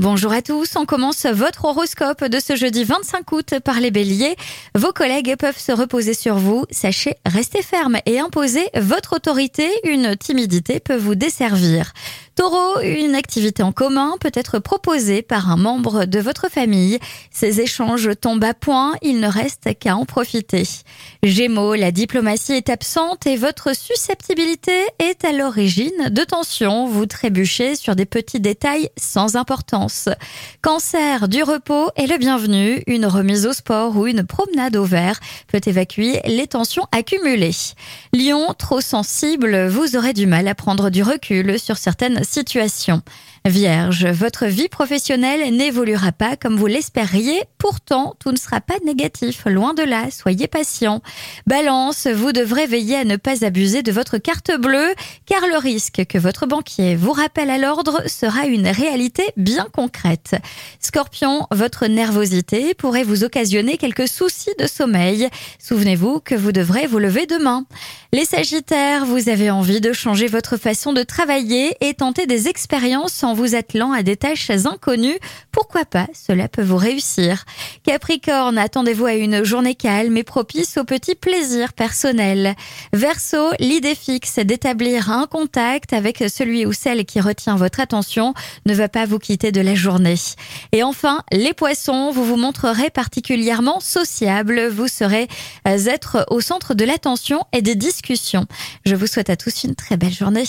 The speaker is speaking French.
Bonjour à tous, on commence votre horoscope de ce jeudi 25 août par les béliers. Vos collègues peuvent se reposer sur vous, sachez rester ferme et imposer votre autorité, une timidité peut vous desservir. Taureau, une activité en commun peut être proposée par un membre de votre famille. Ces échanges tombent à point, il ne reste qu'à en profiter. Gémeaux, la diplomatie est absente et votre susceptibilité est à l'origine de tensions. Vous trébuchez sur des petits détails sans importance. Cancer, du repos est le bienvenu. Une remise au sport ou une promenade au vert peut évacuer les tensions accumulées. Lion, trop sensible, vous aurez du mal à prendre du recul sur certaines situation. Vierge, votre vie professionnelle n'évoluera pas comme vous l'espériez, pourtant tout ne sera pas négatif, loin de là, soyez patient. Balance, vous devrez veiller à ne pas abuser de votre carte bleue, car le risque que votre banquier vous rappelle à l'ordre sera une réalité bien concrète. Scorpion, votre nervosité pourrait vous occasionner quelques soucis de sommeil. Souvenez-vous que vous devrez vous lever demain. Les Sagittaires, vous avez envie de changer votre façon de travailler et tenter des expériences en vous attelant à des tâches inconnues. Pourquoi pas? Cela peut vous réussir. Capricorne, attendez-vous à une journée calme et propice aux petits plaisirs personnels. Verseau, l'idée fixe d'établir un contact avec celui ou celle qui retient votre attention ne va pas vous quitter de la journée. Et enfin, les poissons, vous vous montrerez particulièrement sociable. Vous serez être au centre de l'attention et des discussions. Je vous souhaite à tous une très belle journée.